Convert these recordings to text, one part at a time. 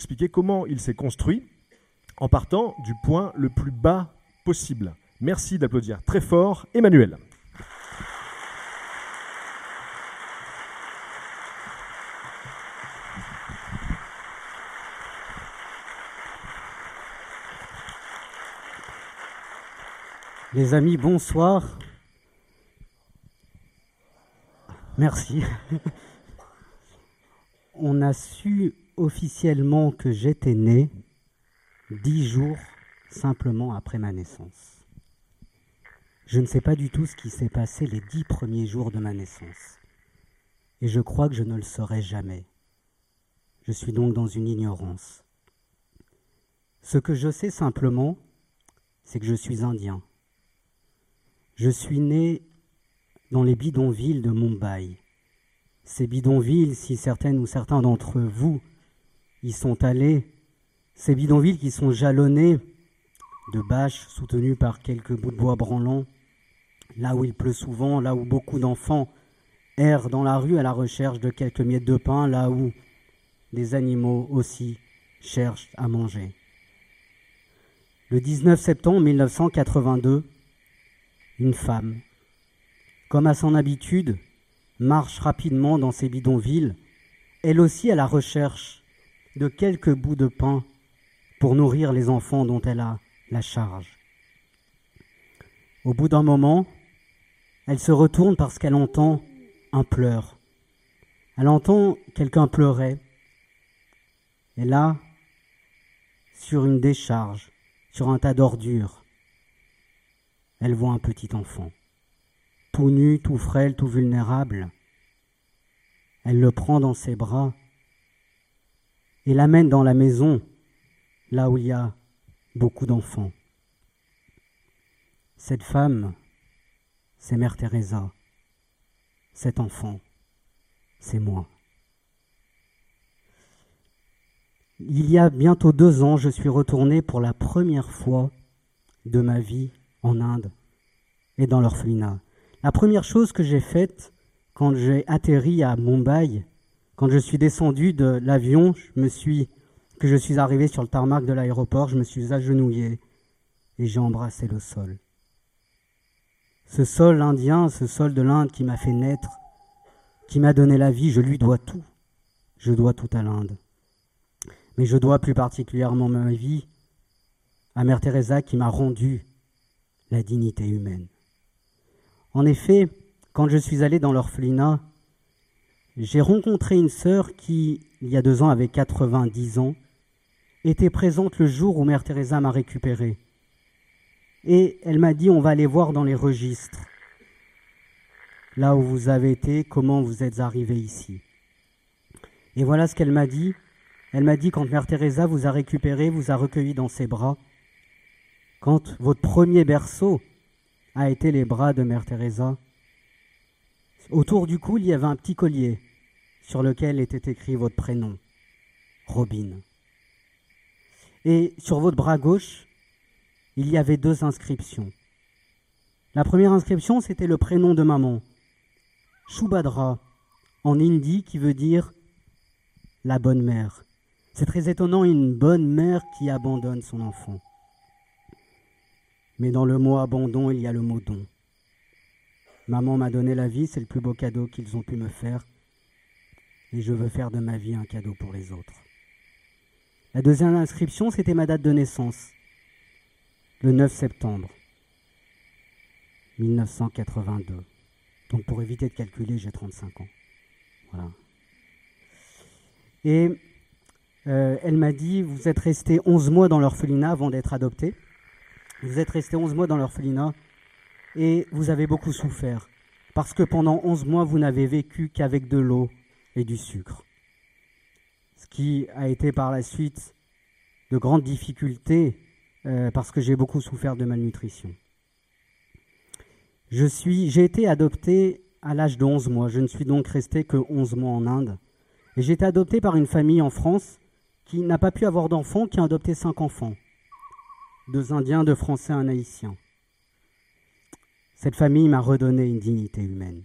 Expliquer comment il s'est construit en partant du point le plus bas possible. Merci d'applaudir très fort Emmanuel. Les amis, bonsoir. Merci. On a su officiellement que j'étais né dix jours simplement après ma naissance. Je ne sais pas du tout ce qui s'est passé les dix premiers jours de ma naissance. Et je crois que je ne le saurai jamais. Je suis donc dans une ignorance. Ce que je sais simplement, c'est que je suis indien. Je suis né dans les bidonvilles de Mumbai. Ces bidonvilles, si certaines ou certains d'entre vous y sont allés, ces bidonvilles qui sont jalonnés de bâches soutenues par quelques bouts de bois branlants, là où il pleut souvent, là où beaucoup d'enfants errent dans la rue à la recherche de quelques miettes de pain, là où des animaux aussi cherchent à manger. Le 19 septembre 1982, une femme, comme à son habitude, marche rapidement dans ces bidonvilles, elle aussi à la recherche de quelques bouts de pain pour nourrir les enfants dont elle a la charge. Au bout d'un moment, elle se retourne parce qu'elle entend un pleur. Elle entend quelqu'un pleurer. Et là, sur une décharge, sur un tas d'ordures, elle voit un petit enfant, tout nu, tout frêle, tout vulnérable. Elle le prend dans ses bras et l'amène dans la maison, là où il y a beaucoup d'enfants. Cette femme, c'est Mère Teresa. Cet enfant, c'est moi. Il y a bientôt deux ans, je suis retourné pour la première fois de ma vie en Inde et dans l'orphelinat. La première chose que j'ai faite quand j'ai atterri à Mumbai, quand je suis descendu de l'avion, je me suis, que je suis arrivé sur le tarmac de l'aéroport, je me suis agenouillé et j'ai embrassé le sol. Ce sol indien, ce sol de l'Inde qui m'a fait naître, qui m'a donné la vie, je lui dois tout. Je dois tout à l'Inde. Mais je dois plus particulièrement ma vie à Mère Teresa qui m'a rendu la dignité humaine. En effet, quand je suis allé dans l'orphelinat, j'ai rencontré une sœur qui, il y a deux ans, avait 90 ans, était présente le jour où Mère Teresa m'a récupéré. Et elle m'a dit, on va aller voir dans les registres, là où vous avez été, comment vous êtes arrivé ici. Et voilà ce qu'elle m'a dit. Elle m'a dit, quand Mère Teresa vous a récupéré, vous a recueilli dans ses bras, quand votre premier berceau a été les bras de Mère Teresa, autour du cou, il y avait un petit collier sur lequel était écrit votre prénom, Robin. Et sur votre bras gauche, il y avait deux inscriptions. La première inscription, c'était le prénom de maman, Shubhadra, en hindi, qui veut dire la bonne mère. C'est très étonnant, une bonne mère qui abandonne son enfant. Mais dans le mot abandon, il y a le mot don. Maman m'a donné la vie, c'est le plus beau cadeau qu'ils ont pu me faire. Et je veux faire de ma vie un cadeau pour les autres. La deuxième inscription, c'était ma date de naissance. Le 9 septembre 1982. Donc pour éviter de calculer, j'ai 35 ans. Voilà. Et euh, elle m'a dit, vous êtes resté 11 mois dans l'orphelinat avant d'être adopté. Vous êtes resté 11 mois dans l'orphelinat et vous avez beaucoup souffert parce que pendant 11 mois, vous n'avez vécu qu'avec de l'eau et du sucre. Ce qui a été par la suite de grandes difficultés euh, parce que j'ai beaucoup souffert de malnutrition. Je suis, j'ai été adopté à l'âge de 11 mois. Je ne suis donc resté que 11 mois en Inde. Et j'ai été adopté par une famille en France qui n'a pas pu avoir d'enfants, qui a adopté cinq enfants. Deux Indiens, deux Français, un Haïtien. Cette famille m'a redonné une dignité humaine.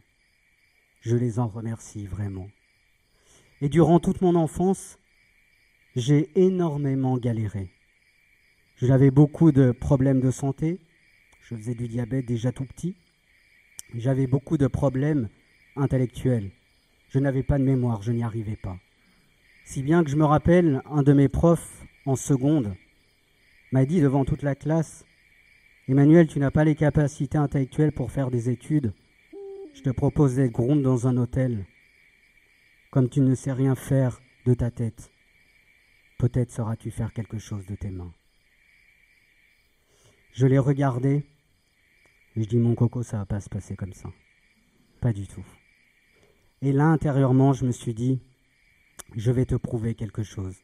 Je les en remercie vraiment. Et durant toute mon enfance, j'ai énormément galéré. J'avais beaucoup de problèmes de santé. Je faisais du diabète déjà tout petit. J'avais beaucoup de problèmes intellectuels. Je n'avais pas de mémoire, je n'y arrivais pas. Si bien que je me rappelle, un de mes profs en seconde m'a dit devant toute la classe, Emmanuel, tu n'as pas les capacités intellectuelles pour faire des études. Je te propose d'être gronde dans un hôtel. Comme tu ne sais rien faire de ta tête, peut-être sauras-tu faire quelque chose de tes mains. Je l'ai regardé et je dis mon coco, ça va pas se passer comme ça. Pas du tout. Et là, intérieurement, je me suis dit, je vais te prouver quelque chose.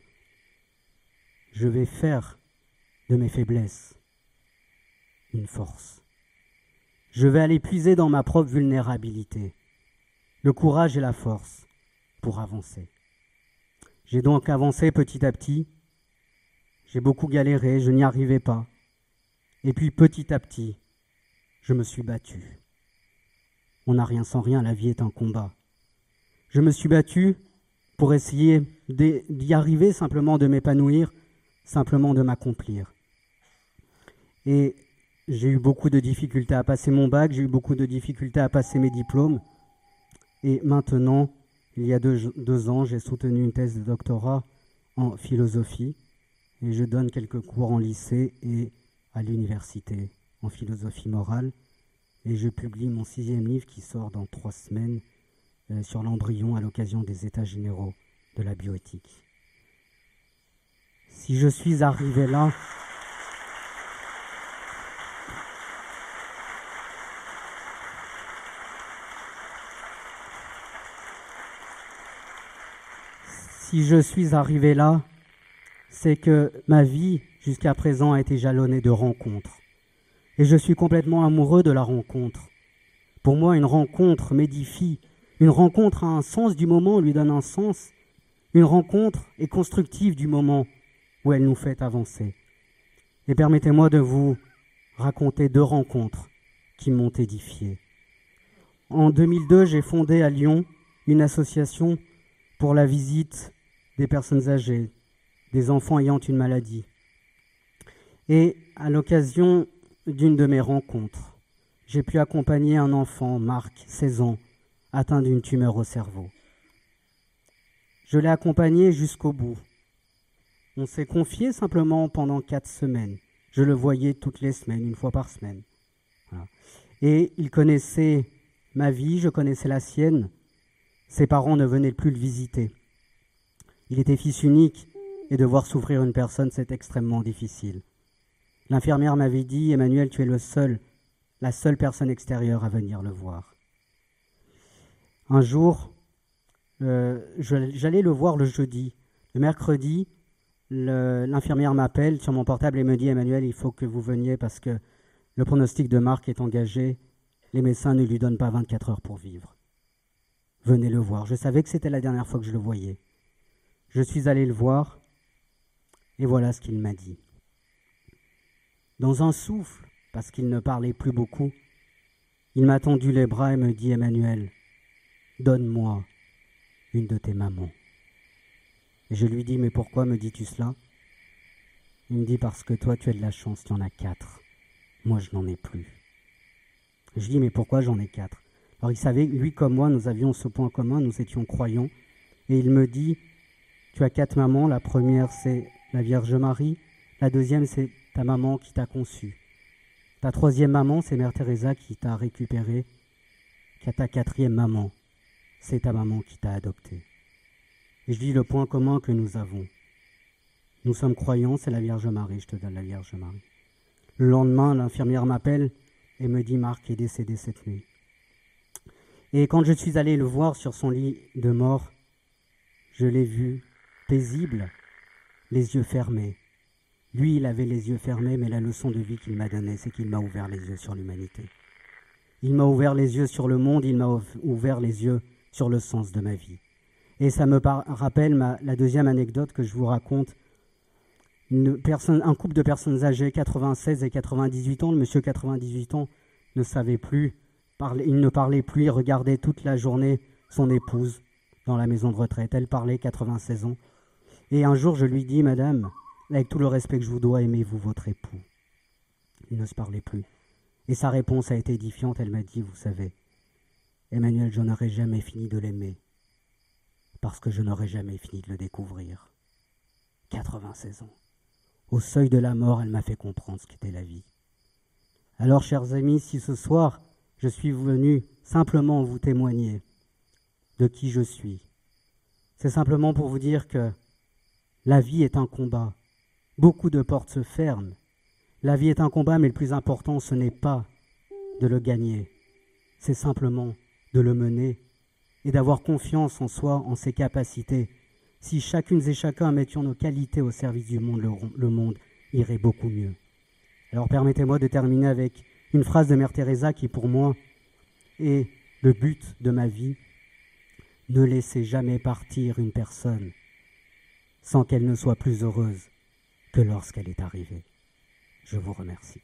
Je vais faire de mes faiblesses une force. Je vais aller puiser dans ma propre vulnérabilité le courage et la force pour avancer. J'ai donc avancé petit à petit. J'ai beaucoup galéré, je n'y arrivais pas. Et puis petit à petit, je me suis battu. On n'a rien sans rien, la vie est un combat. Je me suis battu pour essayer d'y arriver, simplement de m'épanouir, simplement de m'accomplir. Et j'ai eu beaucoup de difficultés à passer mon bac, j'ai eu beaucoup de difficultés à passer mes diplômes. Et maintenant, il y a deux, ans, j'ai soutenu une thèse de doctorat en philosophie et je donne quelques cours en lycée et à l'université en philosophie morale. Et je publie mon sixième livre qui sort dans trois semaines euh, sur l'embryon à l'occasion des États généraux de la bioéthique. Si je suis arrivé là, si je suis arrivé là, c'est que ma vie jusqu'à présent a été jalonnée de rencontres. Et je suis complètement amoureux de la rencontre. Pour moi, une rencontre m'édifie. Une rencontre a un sens du moment, lui donne un sens. Une rencontre est constructive du moment où elle nous fait avancer. Et permettez-moi de vous raconter deux rencontres qui m'ont édifié. En 2002, j'ai fondé à Lyon une association pour la visite des personnes âgées, des enfants ayant une maladie. Et à l'occasion d'une de mes rencontres, j'ai pu accompagner un enfant, Marc, 16 ans, atteint d'une tumeur au cerveau. Je l'ai accompagné jusqu'au bout. On s'est confié simplement pendant quatre semaines. Je le voyais toutes les semaines, une fois par semaine. Et il connaissait ma vie, je connaissais la sienne. Ses parents ne venaient plus le visiter. Il était fils unique et devoir souffrir une personne, c'est extrêmement difficile. L'infirmière m'avait dit, Emmanuel, tu es le seul, la seule personne extérieure à venir le voir. Un jour, euh, j'allais le voir le jeudi. Le mercredi, l'infirmière m'appelle sur mon portable et me dit, Emmanuel, il faut que vous veniez parce que le pronostic de Marc est engagé. Les médecins ne lui donnent pas 24 heures pour vivre. Venez le voir. Je savais que c'était la dernière fois que je le voyais. Je suis allé le voir et voilà ce qu'il m'a dit. Dans un souffle, parce qu'il ne parlait plus beaucoup, il m'a tendu les bras et me dit Emmanuel, donne-moi une de tes mamans. Et je lui dis Mais pourquoi me dis-tu cela? Il me dit Parce que toi tu as de la chance, tu en as quatre. Moi je n'en ai plus. Je dis Mais pourquoi j'en ai quatre? Alors il savait, lui comme moi, nous avions ce point commun, nous étions croyants. Et il me dit tu as quatre mamans. La première, c'est la Vierge Marie. La deuxième, c'est ta maman qui t'a conçu. Ta troisième maman, c'est Mère Teresa qui t'a récupéré. Ta quatrième maman, c'est ta maman qui t'a adopté. Et je dis le point commun que nous avons. Nous sommes croyants, c'est la Vierge Marie, je te donne la Vierge Marie. Le lendemain, l'infirmière m'appelle et me dit Marc est décédé cette nuit. Et quand je suis allé le voir sur son lit de mort, je l'ai vu paisible, les yeux fermés. Lui, il avait les yeux fermés, mais la leçon de vie qu'il m'a donnée, c'est qu'il m'a ouvert les yeux sur l'humanité. Il m'a ouvert les yeux sur le monde, il m'a ouvert les yeux sur le sens de ma vie. Et ça me rappelle la deuxième anecdote que je vous raconte. Un couple de personnes âgées, 96 et 98 ans, le monsieur 98 ans ne savait plus, il ne parlait plus, il regardait toute la journée son épouse dans la maison de retraite. Elle parlait 96 ans. Et un jour, je lui dis, Madame, avec tout le respect que je vous dois, aimez-vous votre époux? Il ne se parlait plus. Et sa réponse a été édifiante. Elle m'a dit, vous savez, Emmanuel, je n'aurais jamais fini de l'aimer, parce que je n'aurais jamais fini de le découvrir. 96 ans. Au seuil de la mort, elle m'a fait comprendre ce qu'était la vie. Alors, chers amis, si ce soir je suis venu simplement vous témoigner de qui je suis, c'est simplement pour vous dire que la vie est un combat. Beaucoup de portes se ferment. La vie est un combat, mais le plus important, ce n'est pas de le gagner, c'est simplement de le mener et d'avoir confiance en soi, en ses capacités. Si chacune et chacun mettions nos qualités au service du monde, le, monde irait beaucoup mieux. Alors permettez-moi de terminer avec une phrase de Mère Teresa qui pour moi est le but de ma vie. Ne laissez jamais partir une personne sans qu'elle ne soit plus heureuse que lorsqu'elle est arrivée. Je vous remercie.